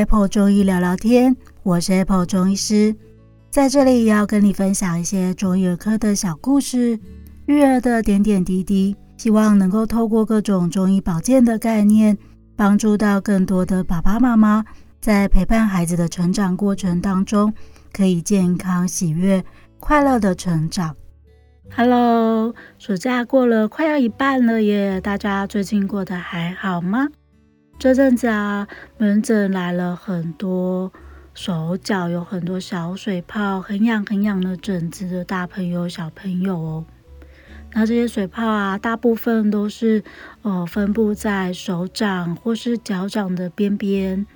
Apple 中医聊聊天，我是 Apple 中医师，在这里要跟你分享一些中医儿科的小故事、育儿的点点滴滴，希望能够透过各种中医保健的概念，帮助到更多的爸爸妈妈，在陪伴孩子的成长过程当中，可以健康、喜悦、快乐的成长。Hello，暑假过了快要一半了耶，大家最近过得还好吗？这阵子啊，门诊来了很多手脚有很多小水泡、很痒很痒的疹子的大朋友、小朋友哦。那这些水泡啊，大部分都是呃分布在手掌或是脚掌的边边，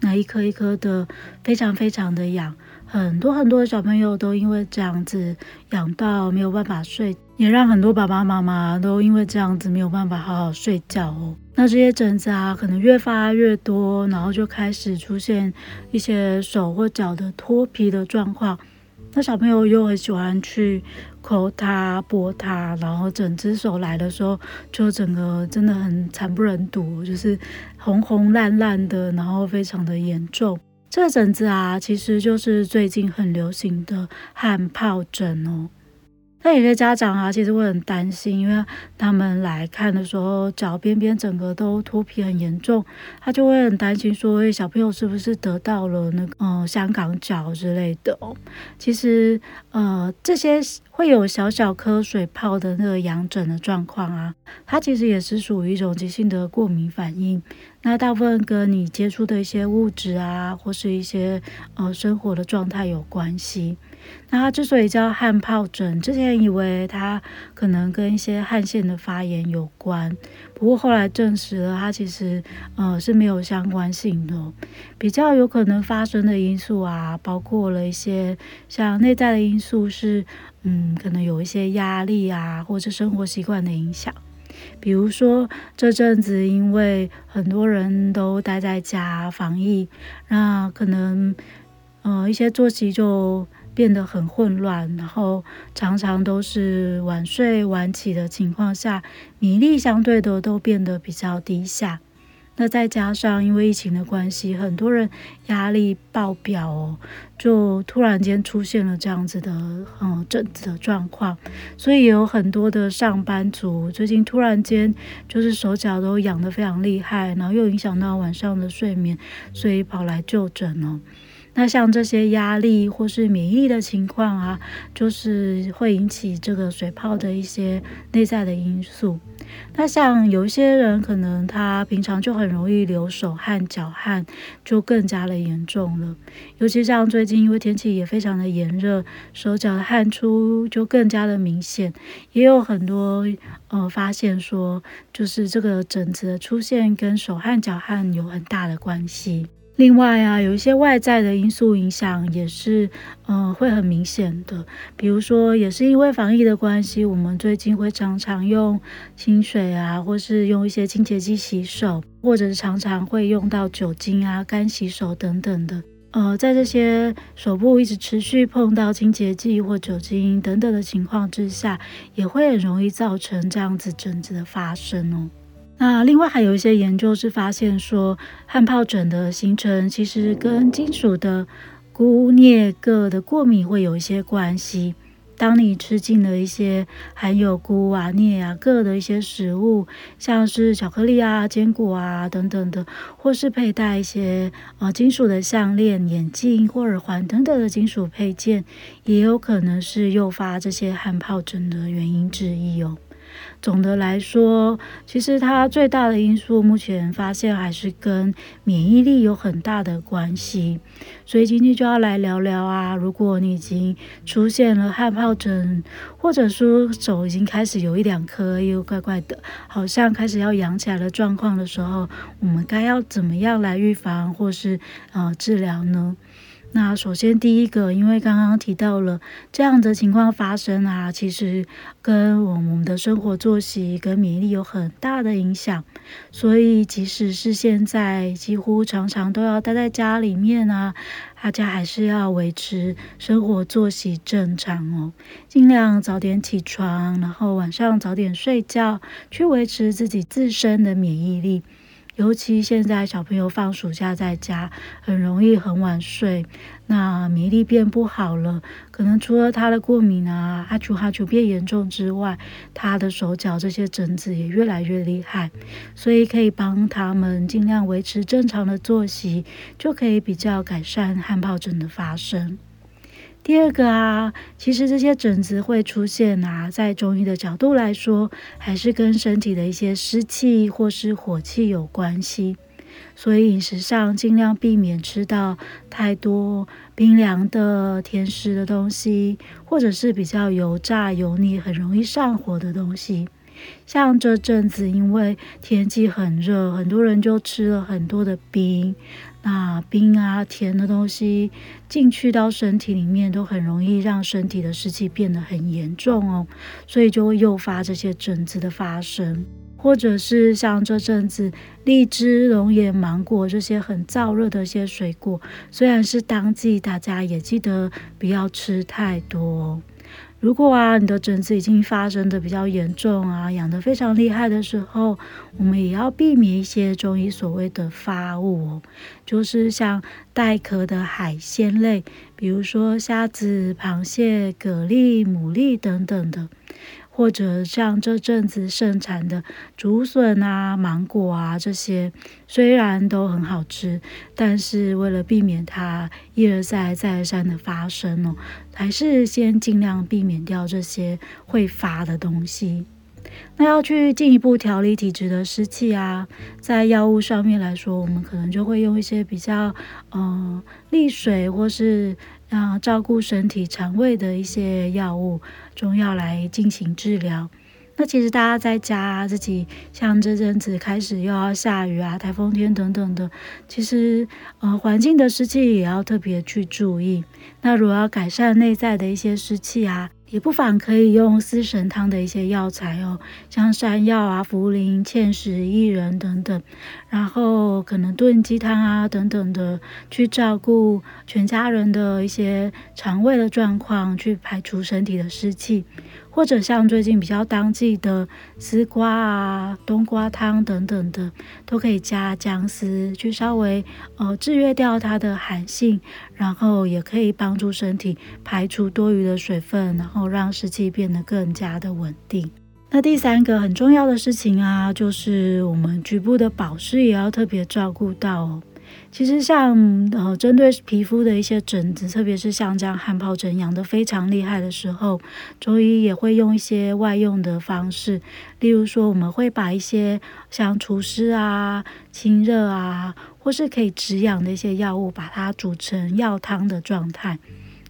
那一颗一颗的，非常非常的痒。很多很多的小朋友都因为这样子痒到没有办法睡，也让很多爸爸妈妈都因为这样子没有办法好好睡觉哦。那这些疹子啊，可能越发越多，然后就开始出现一些手或脚的脱皮的状况。那小朋友又很喜欢去抠它、拨它，然后整只手来的时候，就整个真的很惨不忍睹，就是红红烂烂的，然后非常的严重。这个疹子啊，其实就是最近很流行的汗疱疹哦。那有些家长啊，其实会很担心，因为他们来看的时候，脚边边整个都脱皮很严重，他就会很担心说，诶，小朋友是不是得到了那个呃香港脚之类的哦？其实呃这些会有小小颗水泡的那个痒疹的状况啊，它其实也是属于一种急性的过敏反应。那大部分跟你接触的一些物质啊，或是一些呃生活的状态有关系。那它之所以叫汗疱疹，之前以为它可能跟一些汗腺的发炎有关，不过后来证实了，它其实呃是没有相关性的。比较有可能发生的因素啊，包括了一些像内在的因素是，嗯，可能有一些压力啊，或者生活习惯的影响。比如说这阵子因为很多人都待在家防疫，那可能呃一些作息就。变得很混乱，然后常常都是晚睡晚起的情况下，免疫力相对的都变得比较低下。那再加上因为疫情的关系，很多人压力爆表哦，就突然间出现了这样子的嗯疹子的状况，所以有很多的上班族最近突然间就是手脚都痒得非常厉害，然后又影响到晚上的睡眠，所以跑来就诊哦。那像这些压力或是免疫的情况啊，就是会引起这个水泡的一些内在的因素。那像有一些人可能他平常就很容易流手汗、脚汗，就更加的严重了。尤其像最近因为天气也非常的炎热，手脚的汗出就更加的明显。也有很多呃发现说，就是这个疹子的出现跟手汗、脚汗有很大的关系。另外啊，有一些外在的因素影响也是，呃，会很明显的。比如说，也是因为防疫的关系，我们最近会常常用清水啊，或是用一些清洁剂洗手，或者是常常会用到酒精啊、干洗手等等的。呃，在这些手部一直持续碰到清洁剂或酒精等等的情况之下，也会很容易造成这样子疹子的发生哦。那另外还有一些研究是发现说，汗疱疹的形成其实跟金属的钴、镍、铬的过敏会有一些关系。当你吃进了一些含有钴啊、镍啊、铬的一些食物，像是巧克力啊、坚果啊等等的，或是佩戴一些呃金属的项链、眼镜或耳环等等的金属配件，也有可能是诱发这些汗疱疹的原因之一哦。总的来说，其实它最大的因素，目前发现还是跟免疫力有很大的关系。所以今天就要来聊聊啊，如果你已经出现了汗疱疹，或者说手已经开始有一两颗又怪怪的，好像开始要痒起来的状况的时候，我们该要怎么样来预防或是呃治疗呢？那首先第一个，因为刚刚提到了这样的情况发生啊，其实跟我们的生活作息跟免疫力有很大的影响，所以即使是现在几乎常常都要待在家里面啊，大家还是要维持生活作息正常哦，尽量早点起床，然后晚上早点睡觉，去维持自己自身的免疫力。尤其现在小朋友放暑假在家，很容易很晚睡，那免疫力变不好了，可能除了他的过敏啊，阿丘哈丘变严重之外，他的手脚这些疹子也越来越厉害，所以可以帮他们尽量维持正常的作息，就可以比较改善汗疱疹的发生。第二个啊，其实这些疹子会出现啊，在中医的角度来说，还是跟身体的一些湿气或是火气有关系。所以饮食上尽量避免吃到太多冰凉的甜食的东西，或者是比较油炸油腻、很容易上火的东西。像这阵子因为天气很热，很多人就吃了很多的冰。那冰啊、甜的东西进去到身体里面，都很容易让身体的湿气变得很严重哦，所以就会诱发这些疹子的发生，或者是像这阵子荔枝、龙眼、芒果这些很燥热的一些水果，虽然是当季，大家也记得不要吃太多哦。如果啊，你的疹子已经发生的比较严重啊，痒得非常厉害的时候，我们也要避免一些中医所谓的发物哦，就是像带壳的海鲜类，比如说虾子、螃蟹、蛤蜊、牡蛎等等的。或者像这阵子盛产的竹笋啊、芒果啊这些，虽然都很好吃，但是为了避免它一而再、再而三的发生哦，还是先尽量避免掉这些会发的东西。那要去进一步调理体质的湿气啊，在药物上面来说，我们可能就会用一些比较嗯利水或是。啊，照顾身体肠胃的一些药物、中药来进行治疗。那其实大家在家自己，像这阵子开始又要下雨啊、台风天等等的，其实呃环境的湿气也要特别去注意。那如果要改善内在的一些湿气啊。也不妨可以用四神汤的一些药材哦，像山药啊、茯苓、芡实、薏仁等等，然后可能炖鸡汤啊等等的，去照顾全家人的一些肠胃的状况，去排除身体的湿气。或者像最近比较当季的丝瓜啊、冬瓜汤等等的，都可以加姜丝去稍微呃制约掉它的寒性，然后也可以帮助身体排除多余的水分，然后让湿气变得更加的稳定。那第三个很重要的事情啊，就是我们局部的保湿也要特别照顾到哦。其实像呃，针对皮肤的一些疹子，特别是像这样汗疱疹痒得非常厉害的时候，中医也会用一些外用的方式，例如说我们会把一些像除湿啊、清热啊，或是可以止痒的一些药物，把它煮成药汤的状态。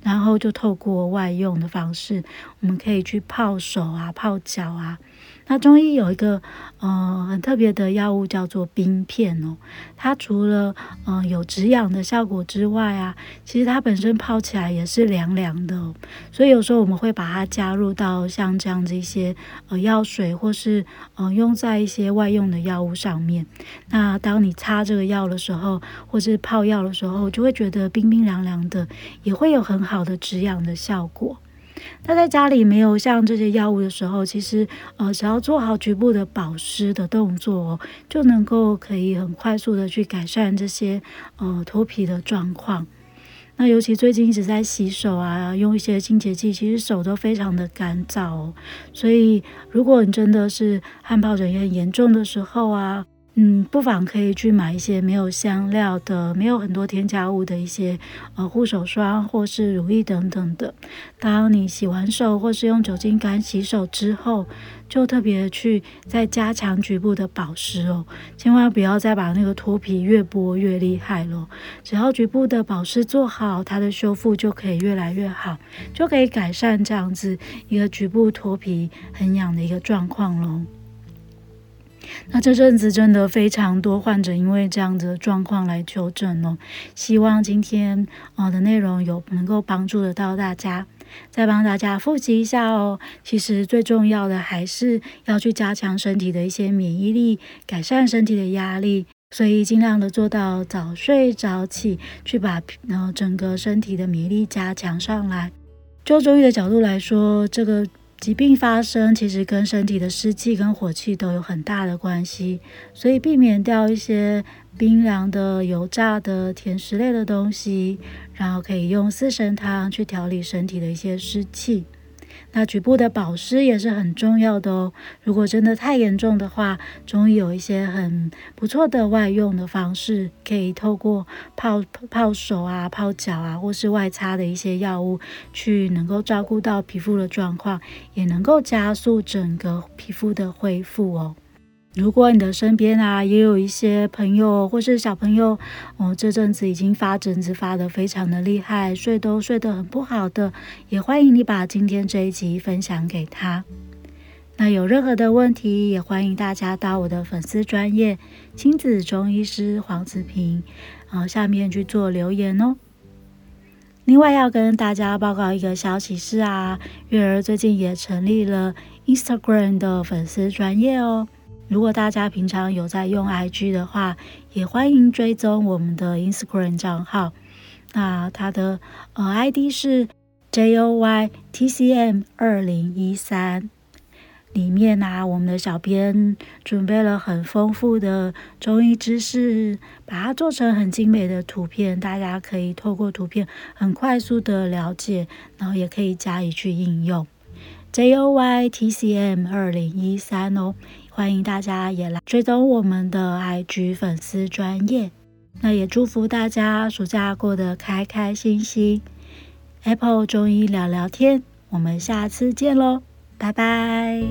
然后就透过外用的方式，我们可以去泡手啊、泡脚啊。那中医有一个呃很特别的药物叫做冰片哦，它除了呃有止痒的效果之外啊，其实它本身泡起来也是凉凉的哦。所以有时候我们会把它加入到像这样子一些呃药水，或是呃用在一些外用的药物上面。那当你擦这个药的时候，或是泡药的时候，就会觉得冰冰凉凉的，也会有很好的止痒的效果。那在家里没有像这些药物的时候，其实呃，只要做好局部的保湿的动作哦，就能够可以很快速的去改善这些呃脱皮的状况。那尤其最近一直在洗手啊，用一些清洁剂，其实手都非常的干燥哦。所以如果你真的是汗疱疹也很严重的时候啊。嗯，不妨可以去买一些没有香料的、没有很多添加物的一些呃护手霜或是乳液等等的。当你洗完手或是用酒精干洗手之后，就特别去再加强局部的保湿哦，千万不要再把那个脱皮越剥越厉害咯。只要局部的保湿做好，它的修复就可以越来越好，就可以改善这样子一个局部脱皮很痒的一个状况喽。那这阵子真的非常多患者因为这样子的状况来求诊哦，希望今天呃的内容有能够帮助得到大家，再帮大家复习一下哦。其实最重要的还是要去加强身体的一些免疫力，改善身体的压力，所以尽量的做到早睡早起，去把呃整个身体的免疫力加强上来。就中医的角度来说，这个。疾病发生其实跟身体的湿气跟火气都有很大的关系，所以避免掉一些冰凉的、油炸的、甜食类的东西，然后可以用四神汤去调理身体的一些湿气。那局部的保湿也是很重要的哦。如果真的太严重的话，中医有一些很不错的外用的方式，可以透过泡泡手啊、泡脚啊，或是外擦的一些药物，去能够照顾到皮肤的状况，也能够加速整个皮肤的恢复哦。如果你的身边啊也有一些朋友或是小朋友，哦，这阵子已经发疹子发得非常的厉害，睡都睡得很不好的，也欢迎你把今天这一集分享给他。那有任何的问题，也欢迎大家到我的粉丝专业亲子中医师黄子平，然后下面去做留言哦。另外要跟大家报告一个消息是啊，月儿最近也成立了 Instagram 的粉丝专业哦。如果大家平常有在用 IG 的话，也欢迎追踪我们的 Instagram 账号。那它的呃 ID 是 JOYTCM 二零一三。里面呢、我们的小编准备了很丰富的中医知识，把它做成很精美的图片，大家可以透过图片很快速的了解，然后也可以加以去应用。JOYTCM 二零一三哦。欢迎大家也来追踪我们的 IG 粉丝专业，那也祝福大家暑假过得开开心心。Apple 中医聊聊天，我们下次见喽，拜拜。